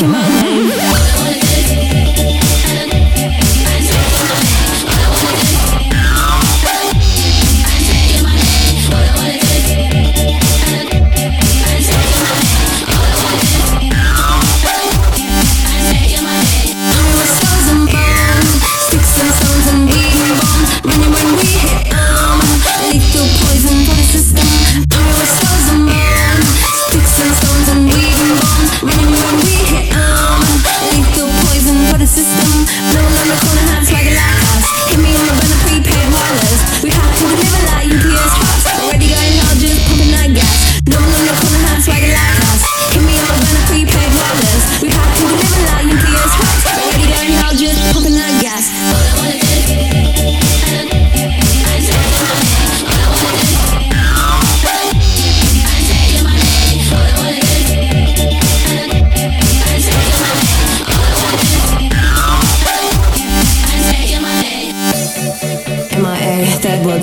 Rocky Mountain. system. No